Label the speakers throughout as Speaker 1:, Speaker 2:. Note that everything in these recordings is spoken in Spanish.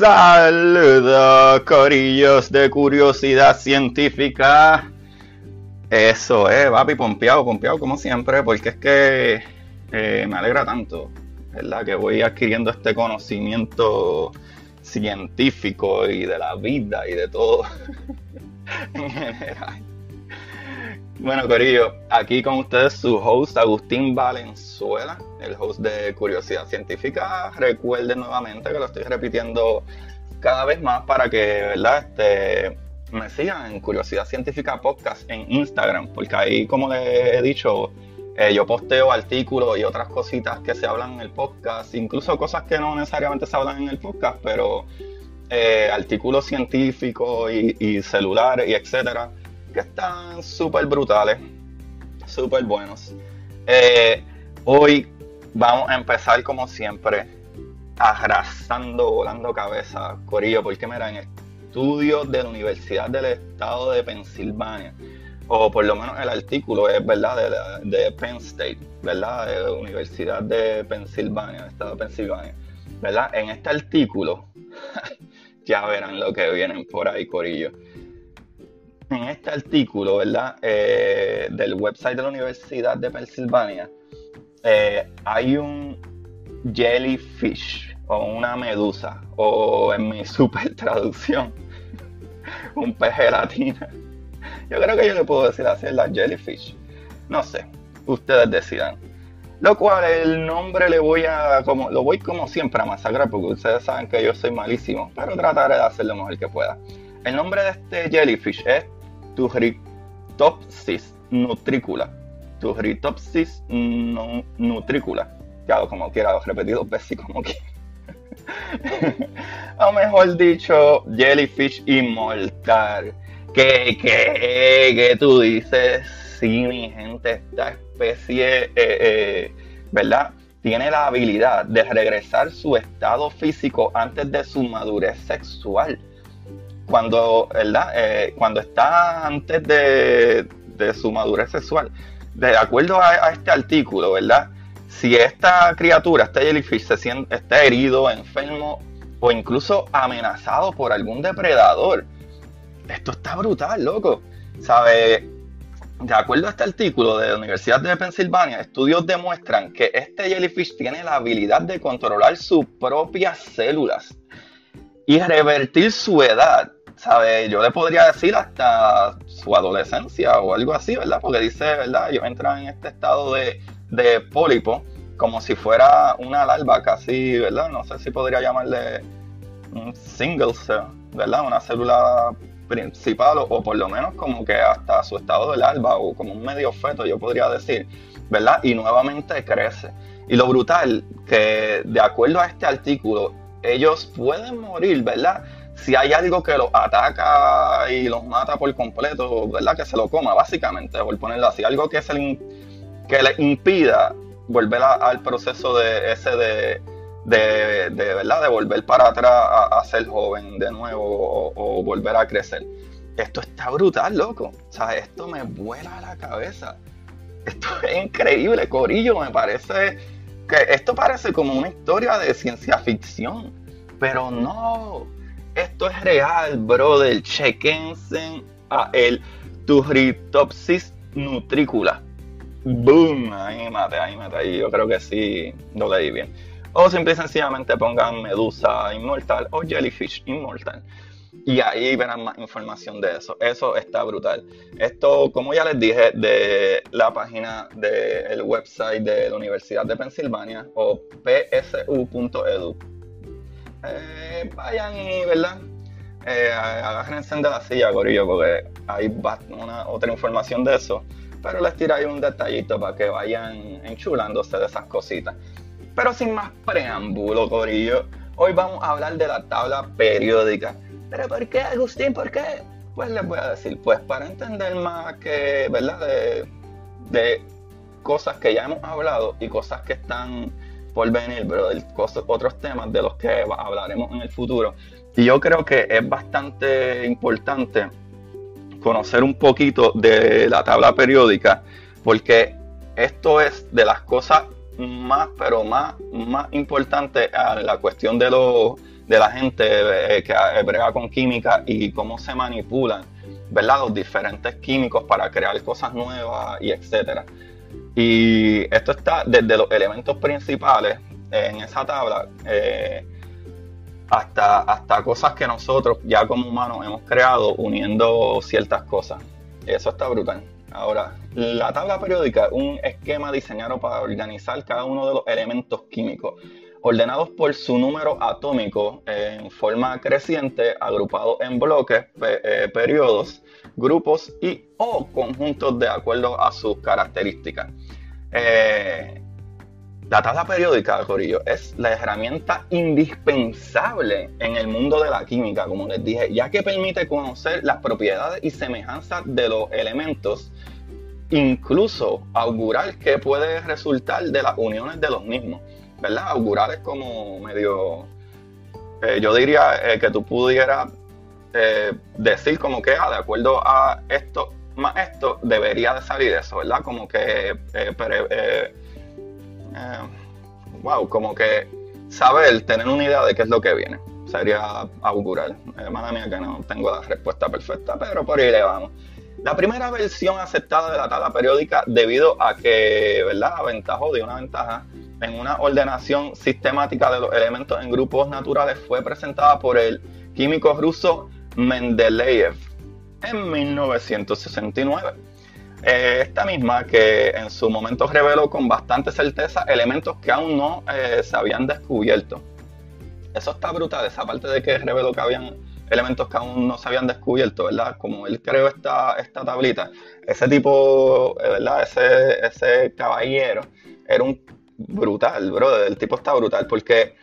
Speaker 1: Saludos, corillos de curiosidad científica. Eso es, papi, pompeado, pompeado como siempre, porque es que eh, me alegra tanto, ¿verdad? Que voy adquiriendo este conocimiento científico y de la vida y de todo en general. Bueno, Corillo, aquí con ustedes su host Agustín Valenzuela, el host de Curiosidad Científica. Recuerden nuevamente que lo estoy repitiendo cada vez más para que, ¿verdad? Este, me sigan en Curiosidad Científica Podcast en Instagram, porque ahí, como les he dicho, eh, yo posteo artículos y otras cositas que se hablan en el podcast, incluso cosas que no necesariamente se hablan en el podcast, pero eh, artículos científicos y, y celulares y etcétera que están súper brutales, súper buenos. Eh, hoy vamos a empezar como siempre, arrasando, volando cabeza, Corillo, porque mira, en estudios de la Universidad del Estado de Pensilvania, o por lo menos el artículo es, ¿verdad?, de, Penn State, ¿verdad?, de la Universidad de Pensilvania, Estado de Pensilvania, ¿verdad? En este artículo, ya verán lo que vienen por ahí, Corillo en este artículo, ¿verdad? Eh, del website de la Universidad de Pensilvania, eh, hay un jellyfish o una medusa, o en mi super traducción, un pez gelatina. Yo creo que yo le puedo decir así, la jellyfish. No sé, ustedes decidan. Lo cual el nombre le voy a, como, lo voy como siempre a masacrar porque ustedes saben que yo soy malísimo, pero trataré de hacer lo mejor que pueda. El nombre de este jellyfish es Turritopsis nutricula. Turritopsis nutricula. Ya, como quiera, lo repetí dos como que. o mejor dicho, jellyfish inmortal. ¿Qué, qué, qué tú dices? Sí, mi gente, esta especie, eh, eh, ¿verdad? Tiene la habilidad de regresar su estado físico antes de su madurez sexual cuando, ¿verdad? Eh, cuando está antes de, su madurez sexual. De acuerdo a, este artículo, ¿verdad? Si esta criatura, este jellyfish, se siente, está herido, enfermo o incluso amenazado por algún depredador, esto está brutal, loco. ¿Sabe? De acuerdo a este artículo de la Universidad de Pensilvania, estudios demuestran que este jellyfish tiene la habilidad de controlar sus propias células y revertir su edad ¿sabe? Yo le podría decir hasta su adolescencia o algo así, ¿verdad? Porque dice, ¿verdad? Ellos entran en este estado de, de pólipo como si fuera una larva casi, ¿verdad? No sé si podría llamarle un single cell, ¿verdad? Una célula principal o, por lo menos como que hasta su estado de larva o como un medio feto, yo podría decir, ¿verdad? Y nuevamente crece. Y lo brutal que de acuerdo a este artículo, ellos pueden morir, ¿verdad? Si hay algo que los ataca y los mata por completo, ¿verdad? Que se lo coma, básicamente, por ponerlo así. Algo que, se le, que le impida volver al proceso de ese de, de, ¿verdad? De volver para atrás a, ser joven de nuevo o, volver a crecer. Esto está brutal, loco. O sea, esto me vuela la cabeza. Esto es increíble, Corillo. Me parece que esto parece como una historia de ciencia ficción. Pero no, esto es real, brother. Chequense a el Turritopsis nutricula. Boom, ahí mate, ahí mate, ahí yo creo que sí lo leí bien. O simple y sencillamente pongan medusa inmortal o jellyfish inmortal. Y ahí verán más información de eso. Eso está brutal. Esto, como ya les dije, de la página del website de la Universidad de Pensilvania o psu.edu eh, vayan y, ¿verdad? Eh, agárrense de la silla, Corillo, porque hay una, otra información de eso. Pero les tiraré un detallito para que vayan enchulándose de esas cositas. Pero sin más preámbulo, Corillo, hoy vamos a hablar de la tabla periódica. ¿Pero por qué, Agustín? ¿Por qué? Pues les voy a decir, pues para entender más que, ¿verdad? De, de cosas que ya hemos hablado y cosas que están por venir, pero otros temas de los que hablaremos en el futuro. Y yo creo que es bastante importante conocer un poquito de la tabla periódica, porque esto es de las cosas más, pero más, más importantes a la cuestión de los, de la gente eh, que brega con química y cómo se manipulan, ¿verdad? Los diferentes químicos para crear cosas nuevas y etcétera. Y esto está desde los elementos principales en esa tabla eh, hasta, hasta cosas que nosotros ya como humanos hemos creado uniendo ciertas cosas. Eso está brutal. Ahora, la tabla periódica es un esquema diseñado para organizar cada uno de los elementos químicos, ordenados por su número atómico en forma creciente, agrupados en bloques, eh, periodos, grupos y o conjuntos de acuerdo a sus características. Eh, la tabla periódica, Corillo, es la herramienta indispensable en el mundo de la química, como les dije, ya que permite conocer las propiedades y semejanzas de los elementos, incluso augurar qué puede resultar de las uniones de los mismos, ¿verdad? Augurar es como medio, eh, yo diría eh, que tú pudieras eh, decir como que, ah, de acuerdo a esto más esto, debería de salir eso, ¿verdad? Como que eh, wow, como que saber, tener una idea de qué es lo que viene. Sería augural. Hermana mía que no tengo la respuesta perfecta, pero por ahí le vamos. La primera versión aceptada de la tabla periódica debido a que, ¿verdad? Aventajó de una ventaja en una ordenación sistemática de los elementos en grupos naturales fue presentada por el químico ruso Mendeleev en 1969. Eh, esta misma que en su momento reveló con bastante certeza elementos que aún no eh, se habían descubierto. Eso está brutal, esa parte de que reveló que habían elementos que aún no se habían descubierto, ¿verdad? Como él creó esta, esta tablita, ese tipo, eh, ¿verdad? Ese, ese caballero era un brutal, brother, el tipo está brutal, porque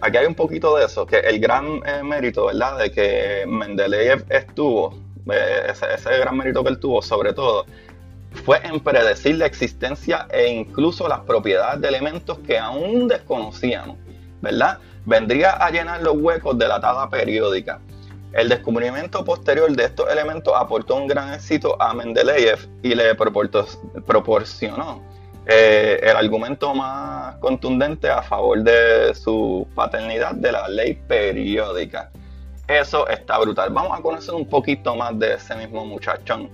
Speaker 1: aquí hay un poquito de eso, que el gran mérito, ¿verdad? De que Mendeleev estuvo ese, gran mérito que él tuvo, sobre todo, fue en predecir la existencia e incluso las propiedades de elementos que aún desconocíamos, ¿verdad? Vendría a llenar los huecos de la tabla periódica. El descubrimiento posterior de estos elementos aportó un gran éxito a Mendeleev y le proporcionó eh, el argumento más contundente a favor de su paternidad de la ley periódica. Eso está brutal. Vamos a conocer un poquito más de ese mismo muchachón.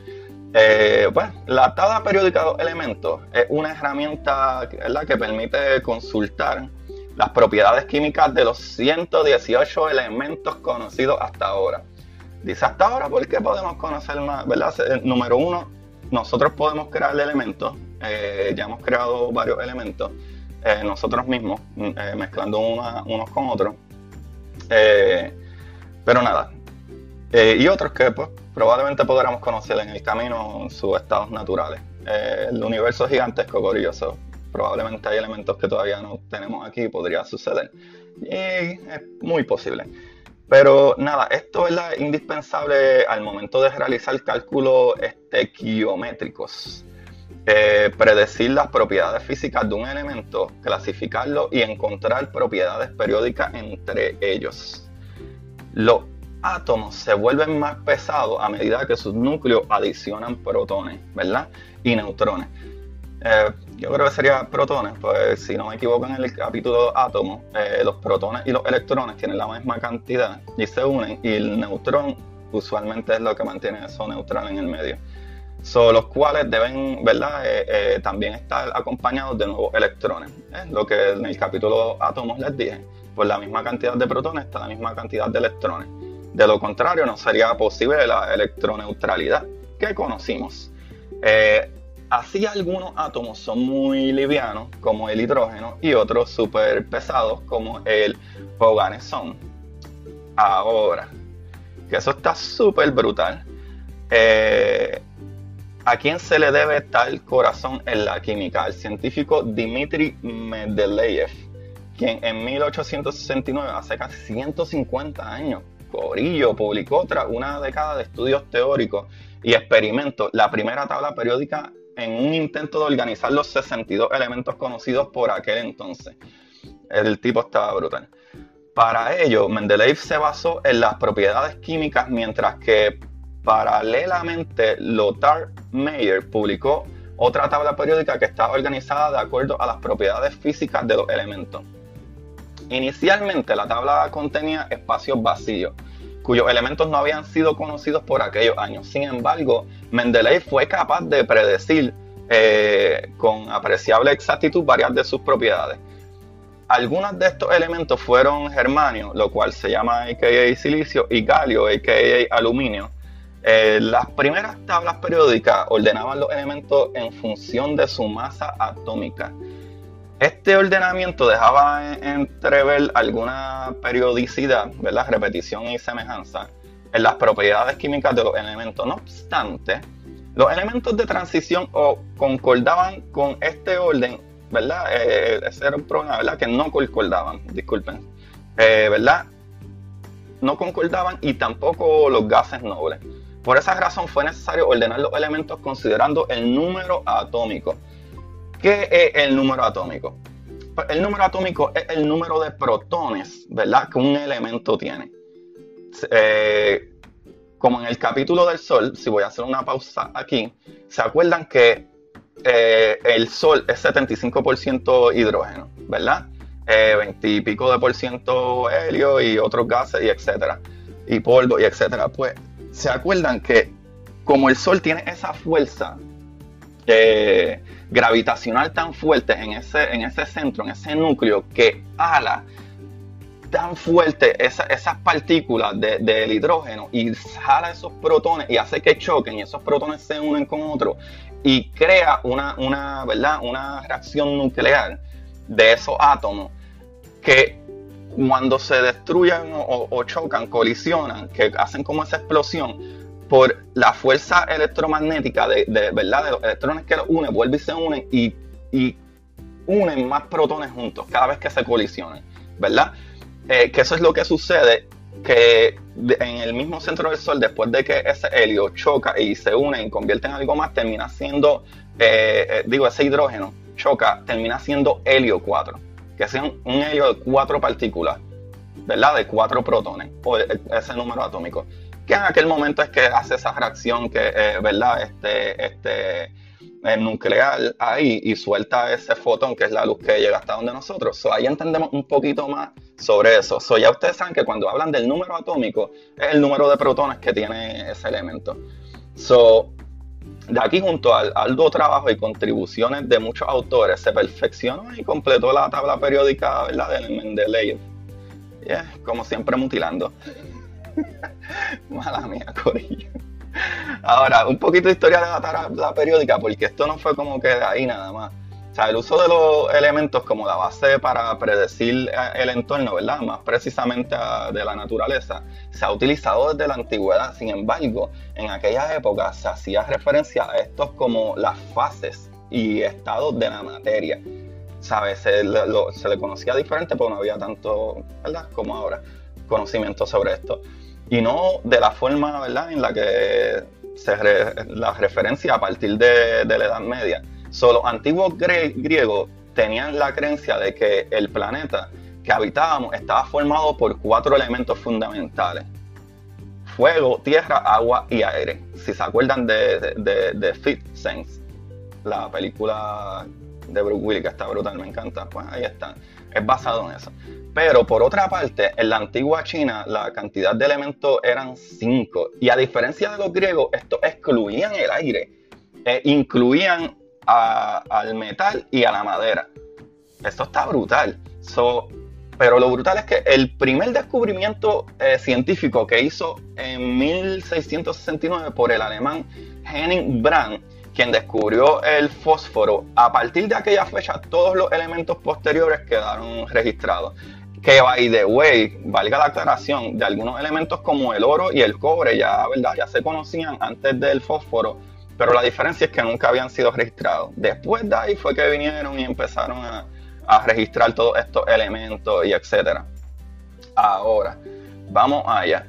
Speaker 1: Eh, pues, la tabla periódica de elementos es una herramienta que permite consultar las propiedades químicas de los 118 elementos conocidos hasta ahora. Dice hasta ahora porque podemos conocer más, ¿verdad? Eh, número uno, nosotros podemos crear elementos, eh, ya hemos creado varios elementos nosotros mismos, mezclando unos con otros. Pero nada. Eh, y otros que pues, probablemente podremos conocer en el camino en sus estados naturales. Eh, el universo es gigantesco, curioso. Probablemente hay elementos que todavía no tenemos aquí, podría suceder. Y es muy posible. Pero nada, esto es indispensable al momento de realizar cálculos estequiométricos. Eh, predecir las propiedades físicas de un elemento, clasificarlo y encontrar propiedades periódicas entre ellos los átomos se vuelven más pesados a medida que sus núcleos adicionan protones, ¿verdad? Y neutrones. Eh, yo creo que sería protones, pues si no me equivoco en el capítulo átomos, eh, los protones y los electrones tienen la misma cantidad y se unen y el neutrón usualmente es lo que mantiene eso neutral en el medio. Son los cuales deben, ¿verdad? Eh, también estar acompañados de nuevos electrones. Lo que en el capítulo átomos les dije por la misma cantidad de protones está la misma cantidad de electrones. De lo contrario, no sería posible la electroneutralidad que conocimos. Eh, así algunos átomos son muy livianos, como el hidrógeno, y otros súper pesados, como el organesón. Ahora, que eso está súper brutal. Eh, ¿A quién se le debe tal corazón en la química? Al científico Dmitry Mendeleev quien en 1869, hace casi 150 años, Corillo publicó tras una década de estudios teóricos y experimentos la primera tabla periódica en un intento de organizar los 62 elementos conocidos por aquel entonces. El tipo estaba brutal. Para ello, Mendeleev se basó en las propiedades químicas, mientras que paralelamente Lothar Meyer publicó otra tabla periódica que estaba organizada de acuerdo a las propiedades físicas de los elementos. Inicialmente la tabla contenía espacios vacíos, cuyos elementos no habían sido conocidos por aquellos años. Sin embargo, Mendeleev fue capaz de predecir eh, con apreciable exactitud varias de sus propiedades. Algunos de estos elementos fueron germanio, lo cual se llama AKA silicio, y galio, AKA aluminio. Eh, las primeras tablas periódicas ordenaban los elementos en función de su masa atómica. Este ordenamiento dejaba entrever alguna periodicidad, ¿verdad? repetición y semejanza en las propiedades químicas de los elementos. No obstante, los elementos de transición o concordaban con este orden ¿verdad? Eh, ese era un problema, ¿verdad? Que no concordaban, disculpen, eh, ¿verdad? No concordaban y tampoco los gases nobles. Por esa razón fue necesario ordenar los elementos considerando el número atómico. ¿Qué es el número atómico? Pues el número atómico es el número de protones, ¿verdad? Que un elemento tiene. Eh, como en el capítulo del Sol, si voy a hacer una pausa aquí, ¿se acuerdan que eh, el Sol es 75% hidrógeno, ¿verdad? Eh, 20 y pico de por ciento helio y otros gases y etcétera, y polvo y etcétera. Pues se acuerdan que como el Sol tiene esa fuerza eh, gravitacional tan fuerte en ese, en ese centro, en ese núcleo, que ala tan fuerte esas partículas del hidrógeno y jala esos protones y hace que choquen y esos protones se unen con otros y crea una, una, ¿verdad? una reacción nuclear de esos átomos que cuando se destruyan o, chocan, colisionan, que hacen como esa explosión, por la fuerza electromagnética de, ¿verdad? de los electrones que los unen, vuelven y se unen y, y unen más protones juntos cada vez que se colisionan, ¿verdad? Eh, que eso es lo que sucede que en el mismo centro del Sol, después de que ese helio choca y se une y convierte en algo más, termina siendo, eh, eh, digo, ese hidrógeno choca, termina siendo helio 4, que es un, helio de cuatro partículas, ¿verdad? De cuatro protones, o ese número atómico. Que en aquel momento es que hace esa reacción que, ¿verdad? Este, este, nuclear ahí y suelta ese fotón que es la luz que llega hasta donde nosotros. ahí entendemos un poquito más sobre eso. So, ya ustedes saben que cuando hablan del número atómico es el número de protones que tiene ese elemento. So, de aquí junto al arduo trabajo y contribuciones de muchos autores se perfeccionó y completó la tabla periódica ¿verdad? del Mendeleev. como siempre mutilando. Mala mía, Corillo. Ahora, un poquito de historia de la tabla periódica, porque esto no fue como que de ahí nada más. O sea, el uso de los elementos como la base para predecir eh, el entorno, ¿verdad? Más precisamente de la naturaleza, se ha utilizado desde la antigüedad. Sin embargo, en aquella época se hacía referencia a estos como las fases y estados de la materia. ¿Sabes? Se, se le conocía diferente porque no había tanto, ¿verdad? Como ahora, conocimiento sobre esto y no de la forma ¿verdad? en la que se la referencia a partir de, la Edad Media. Solo los antiguos griegos tenían la creencia de que el planeta que habitábamos estaba formado por cuatro elementos fundamentales. Fuego, tierra, agua y aire. Si se acuerdan de, de, de Fifth Sense, la película de Bruce Willis que está brutal, me encanta, pues ahí está. Es basado en eso. Pero por otra parte, en la antigua China la cantidad de elementos eran cinco. Y a diferencia de los griegos, estos excluían el aire. E incluían al metal y a la madera. Esto está brutal. pero lo brutal es que el primer descubrimiento eh, científico que hizo en 1669 por el alemán Henning Brand, quien descubrió el fósforo, a partir de aquella fecha todos los elementos posteriores quedaron registrados. Que by the way, valga la aclaración, de algunos elementos como el oro y el cobre ya, ¿verdad? ya se conocían antes del fósforo, pero la diferencia es que nunca habían sido registrados. Después de ahí fue que vinieron y empezaron a, a registrar todos estos elementos y etcétera. Ahora, vamos allá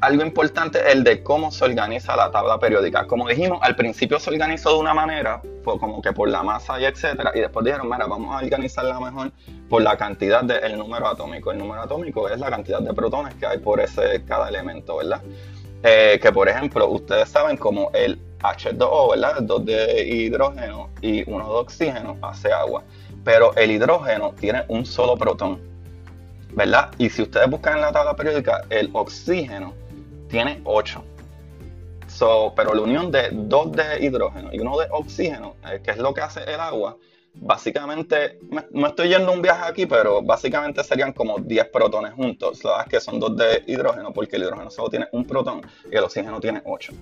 Speaker 1: algo importante es el de cómo se organiza la tabla periódica. Como dijimos, al principio se organizó de una manera, fue como que por la masa y etcétera, y después dijeron, mira, vamos a organizarla mejor por la cantidad del número atómico. El número atómico es la cantidad de protones que hay por ese cada elemento, ¿verdad? Eh, que por ejemplo, ustedes saben como el H2O, ¿verdad? Dos de hidrógeno y uno de oxígeno hace agua. Pero el hidrógeno tiene un solo protón ¿verdad? Y si ustedes buscan en la tabla periódica, el oxígeno tiene 8. So, pero la unión de dos de hidrógeno y uno de oxígeno, eh, que es lo que hace el agua, básicamente, no estoy yendo un viaje aquí, pero básicamente serían como 10 protones juntos, ¿sabes? que son dos de hidrógeno, porque el hidrógeno solo tiene un protón y el oxígeno tiene 8.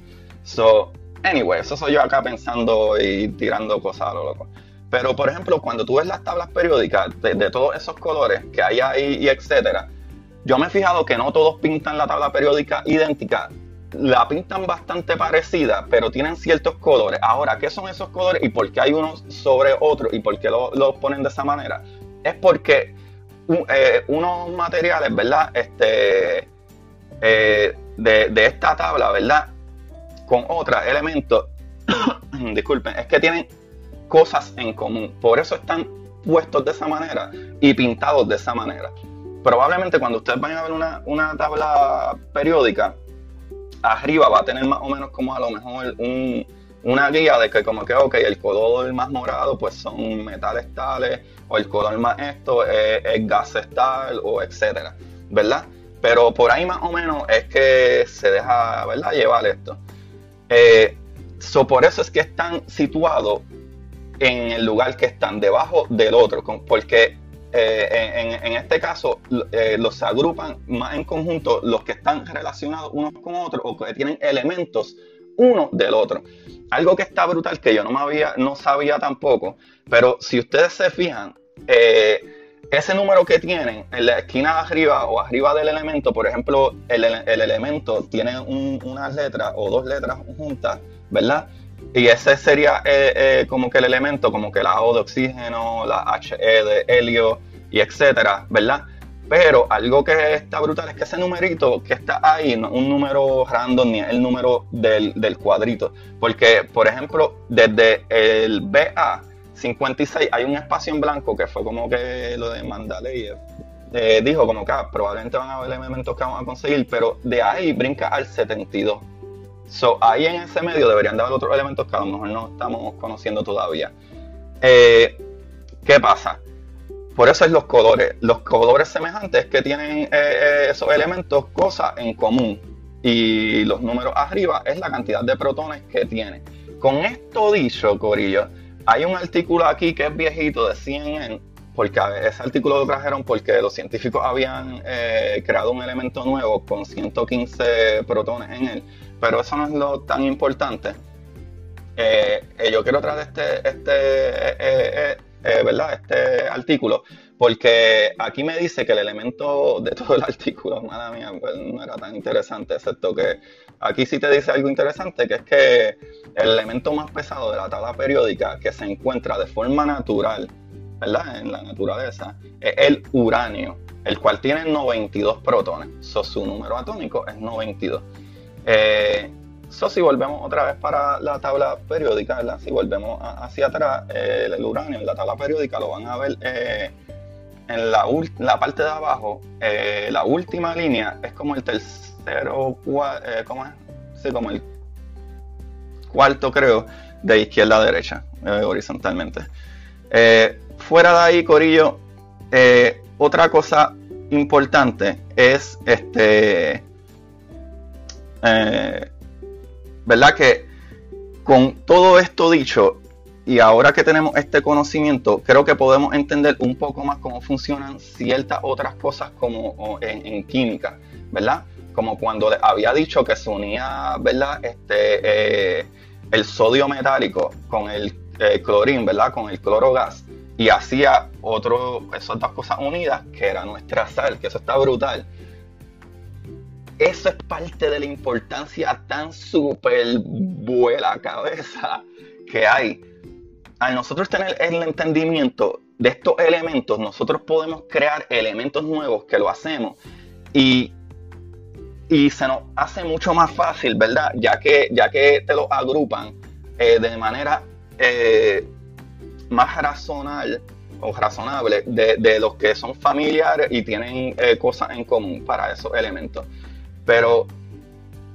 Speaker 1: So, anyway, eso soy yo acá pensando y tirando cosas a lo loco. Pero, por ejemplo, cuando tú ves las tablas periódicas de, todos esos colores que hay ahí y etcétera, yo me he fijado que no todos pintan la tabla periódica idéntica, la pintan bastante parecida, pero tienen ciertos colores. Ahora, ¿qué son esos colores y por qué hay unos sobre otros y por qué los ponen de esa manera? Es porque eh, unos materiales, ¿verdad? Este, eh, de, de, esta tabla, ¿verdad? Con otros elementos, disculpen, es que tienen cosas en común. Por eso están puestos de esa manera y pintados de esa manera. Probablemente cuando ustedes vayan a ver una, una tabla periódica, arriba va a tener más o menos como a lo mejor una guía de que como que, ok, el color más morado pues son metales tales, o el color más esto es, gases tal, o etcétera, ¿verdad? Pero por ahí más o menos es que se deja, ¿verdad? Llevar esto. Eh, so por eso es que están situados en el lugar que están, debajo del otro, porque eh, en, este caso eh, los agrupan más en conjunto los que están relacionados unos con otros o que tienen elementos uno del otro. Algo que está brutal que yo no, me había, no sabía tampoco, pero si ustedes se fijan, eh, ese número que tienen en la esquina de arriba o arriba del elemento, por ejemplo, el, elemento tiene unas letras o dos letras juntas, ¿verdad? Y ese sería eh, eh, como que el elemento, como que la O de oxígeno, la HE de helio y etcétera, ¿verdad? Pero algo que está brutal es que ese numerito que está ahí no es un número random ni el número del, cuadrito. Porque, por ejemplo, desde el BA 56 hay un espacio en blanco que fue como que lo de Mandalay. Eh, dijo como que ah, probablemente van a haber elementos que vamos a conseguir, pero de ahí brinca al 72. So, ahí en ese medio deberían de haber otros elementos que a lo mejor no estamos conociendo todavía. Eh, ¿Qué pasa? Por eso es los colores. Los colores semejantes que tienen eh, eh, esos elementos cosas en común. Y los números arriba es la cantidad de protones que tiene. Con esto dicho, Corillo, hay un artículo aquí que es viejito de CNN, porque ese artículo lo trajeron porque los científicos habían creado un elemento nuevo con 115 protones en él pero eso no es lo tan importante. Eh, eh, yo quiero traer este, este, eh, ¿verdad? este artículo porque aquí me dice que el elemento de todo el artículo, madre mía, pues no era tan interesante, excepto que aquí sí te dice algo interesante, que es que el elemento más pesado de la tabla periódica que se encuentra de forma natural, ¿verdad? En la naturaleza, es el uranio, el cual tiene 92 protones. su número atómico es 92. Eh, si volvemos otra vez para la tabla periódica, si volvemos hacia atrás, eh, el uranio en la tabla periódica lo van a ver eh, en la, la, parte de abajo, eh, la última línea es como el tercero, ¿cómo es? Sí, como el cuarto creo, de izquierda a derecha, horizontalmente. Fuera de ahí, Corillo, otra cosa importante es este eh, ¿verdad? Que con todo esto dicho, y ahora que tenemos este conocimiento, creo que podemos entender un poco más cómo funcionan ciertas otras cosas como en, química, ¿verdad? Como cuando había dicho que se unía, ¿verdad? Este, eh, el sodio metálico con el eh, clorín, ¿verdad? Con el clorogas y hacía otro, esas dos cosas unidas, que era nuestra sal, que eso está brutal. Eso es parte de la importancia tan súper buena cabeza que hay. Al nosotros tener el entendimiento de estos elementos, nosotros podemos crear elementos nuevos que lo hacemos y, y se nos hace mucho más fácil, ¿verdad? Ya que, ya que te lo agrupan eh, de manera eh, más razonable o razonable de, los que son familiares y tienen eh, cosas en común para esos elementos. Pero,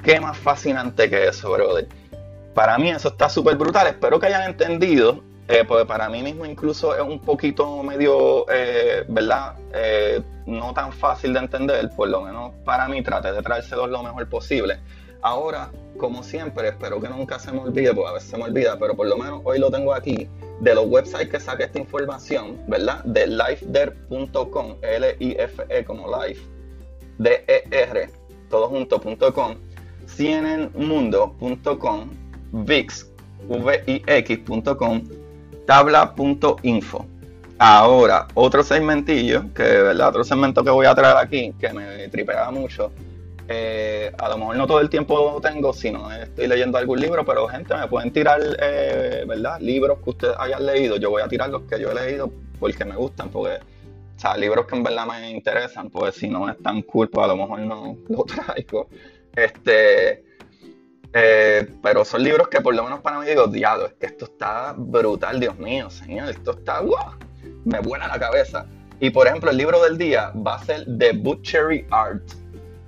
Speaker 1: ¿qué más fascinante que eso, brother? Para mí eso está súper brutal. Espero que hayan entendido eh, pues para mí mismo incluso es un poquito medio, eh, ¿verdad? No tan fácil de entender, por lo menos para mí trate de traérselos lo mejor posible. Ahora, como siempre, espero que nunca se me olvide, porque a veces se me olvida, pero por lo menos hoy lo tengo aquí, de los websites que saqué esta información, ¿verdad? De lifeder.com, L-I-F-E como life, D-E-R, todo junto.com, cnnmundo.com, VIX, V-I-X.com, tabla.info. Ahora, otro segmentillo, que verdad, otro segmento que voy a traer aquí, que me tripea mucho. Eh, a lo mejor no todo el tiempo tengo, sino estoy leyendo algún libro, pero gente, me pueden tirar, eh, ¿verdad? Libros que ustedes hayan leído. Yo voy a tirar los que yo he leído porque me gustan, porque, o sea, libros que en verdad me interesan, pues si no es tan cool, pues a lo mejor no lo traigo. Este, eh, pero son libros que por lo menos para mí digo, diablo, es que esto está brutal, Dios mío, señor, esto está, wow, me vuela la cabeza. Y por ejemplo, el libro del día va a ser The Butchery Art.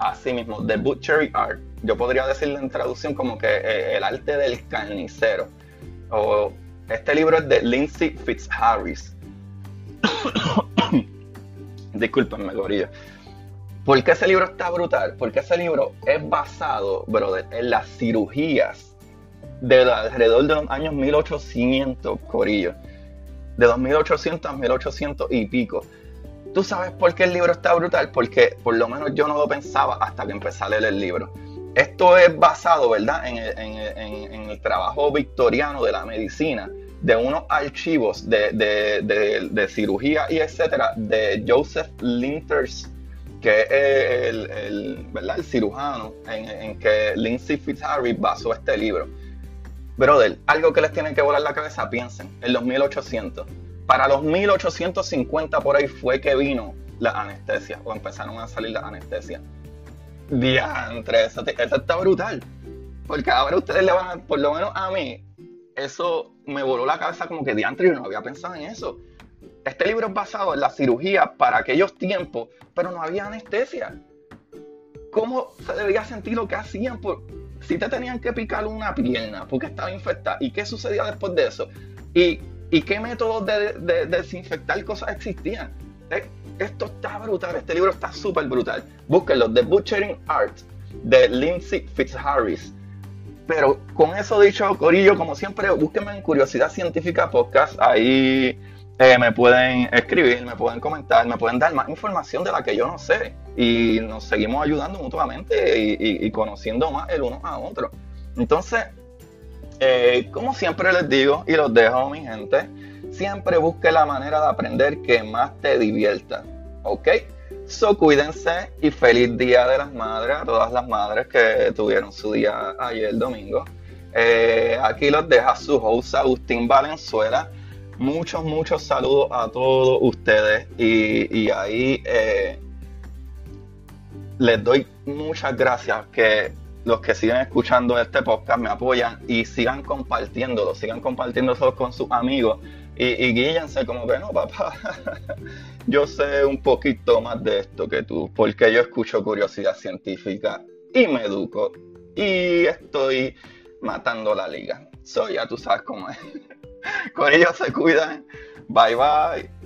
Speaker 1: Así mismo, The Butchery Art. Yo podría decirle en traducción como que eh, el arte del carnicero. O este libro es de Lindsay Fitzharris. Disculpenme, gorillo. ¿Por qué ese libro está brutal? Porque ese libro es basado, brother, en las cirugías de alrededor de los años 1800, Corillo. De 2800 a 1800 y pico. ¿Tú sabes por qué el libro está brutal? Porque por lo menos yo no lo pensaba hasta que empecé a leer el libro. Esto es basado, ¿verdad?, en el, trabajo victoriano de la medicina, de unos archivos de, cirugía y etcétera, de Joseph Linters que es el, cirujano en, que Lindsay Fitzharris basó este libro. Brother, algo que les tiene que volar la cabeza, piensen, en los 1800. Para los 1850 por ahí fue que vino la anestesia, o empezaron a salir las anestesias. Diantre, eso, eso está brutal. Porque ahora ustedes le van a, por lo menos a mí, eso me voló la cabeza como que diantre, yo no había pensado en eso. Este libro es basado en la cirugía para aquellos tiempos, pero no había anestesia. ¿Cómo se debía sentir lo que hacían? Por, si te tenían que picar una pierna porque estaba infectada, ¿y qué sucedía después de eso? ¿Y, qué métodos de, desinfectar cosas existían? Eh, esto está brutal, este libro está súper brutal. Búsquenlo, The Butchering Art, de Lindsay Fitzharris. Pero con eso dicho, Corillo, como siempre, búsquenme en Curiosidad Científica Podcast. Ahí eh, me pueden escribir, me pueden comentar, me pueden dar más información de la que yo no sé. Y nos seguimos ayudando mutuamente y, conociendo más el uno a otro. Entonces, eh, como siempre les digo y los dejo, mi gente, siempre busque la manera de aprender que más te divierta. ¿Ok? So, cuídense y feliz Día de las Madres a todas las madres que tuvieron su día ayer domingo. Eh, aquí los deja su host Agustín Valenzuela muchos, muchos saludos a todos ustedes y, ahí eh, les doy muchas gracias que los que siguen escuchando este podcast me apoyan y sigan compartiéndolo, sigan compartiéndolo con sus amigos y, y como que no, papá, yo sé un poquito más de esto que tú, porque yo escucho curiosidad científica y me educo y estoy matando la liga. So ya tú sabes cómo es. Con ellos se cuidan. Bye bye.